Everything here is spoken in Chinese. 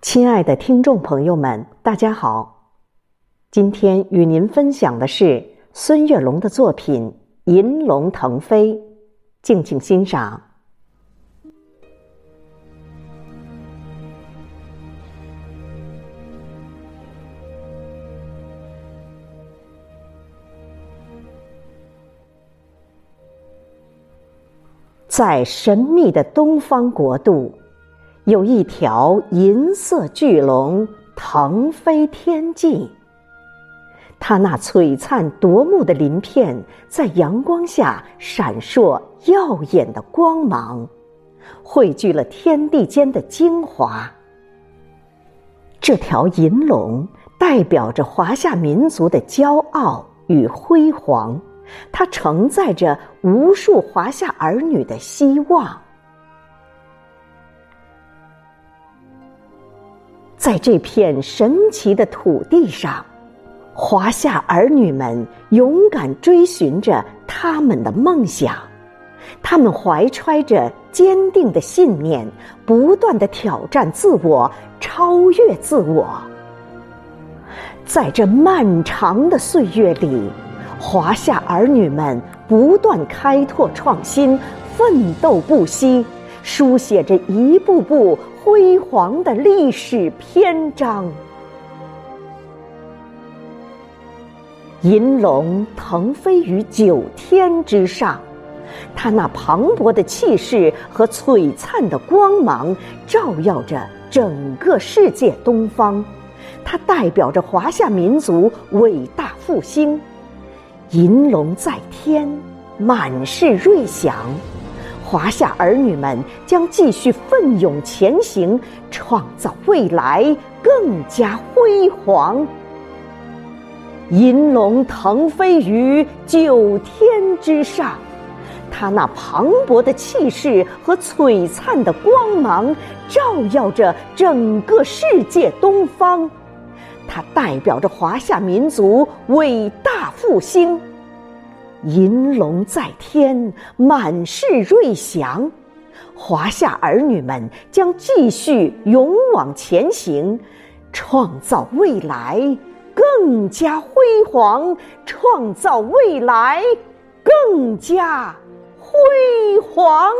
亲爱的听众朋友们，大家好！今天与您分享的是孙月龙的作品《银龙腾飞》，敬请欣赏。在神秘的东方国度。有一条银色巨龙腾飞天际，它那璀璨夺目的鳞片在阳光下闪烁耀眼的光芒，汇聚了天地间的精华。这条银龙代表着华夏民族的骄傲与辉煌，它承载着无数华夏儿女的希望。在这片神奇的土地上，华夏儿女们勇敢追寻着他们的梦想，他们怀揣着坚定的信念，不断的挑战自我，超越自我。在这漫长的岁月里，华夏儿女们不断开拓创新，奋斗不息，书写着一步步。辉煌的历史篇章，银龙腾飞于九天之上，它那磅礴的气势和璀璨的光芒，照耀着整个世界东方。它代表着华夏民族伟大复兴。银龙在天，满是瑞祥。华夏儿女们将继续奋勇前行，创造未来更加辉煌。银龙腾飞于九天之上，它那磅礴的气势和璀璨的光芒，照耀着整个世界东方。它代表着华夏民族伟大复兴。银龙在天，满是瑞祥。华夏儿女们将继续勇往前行，创造未来更加辉煌，创造未来更加辉煌。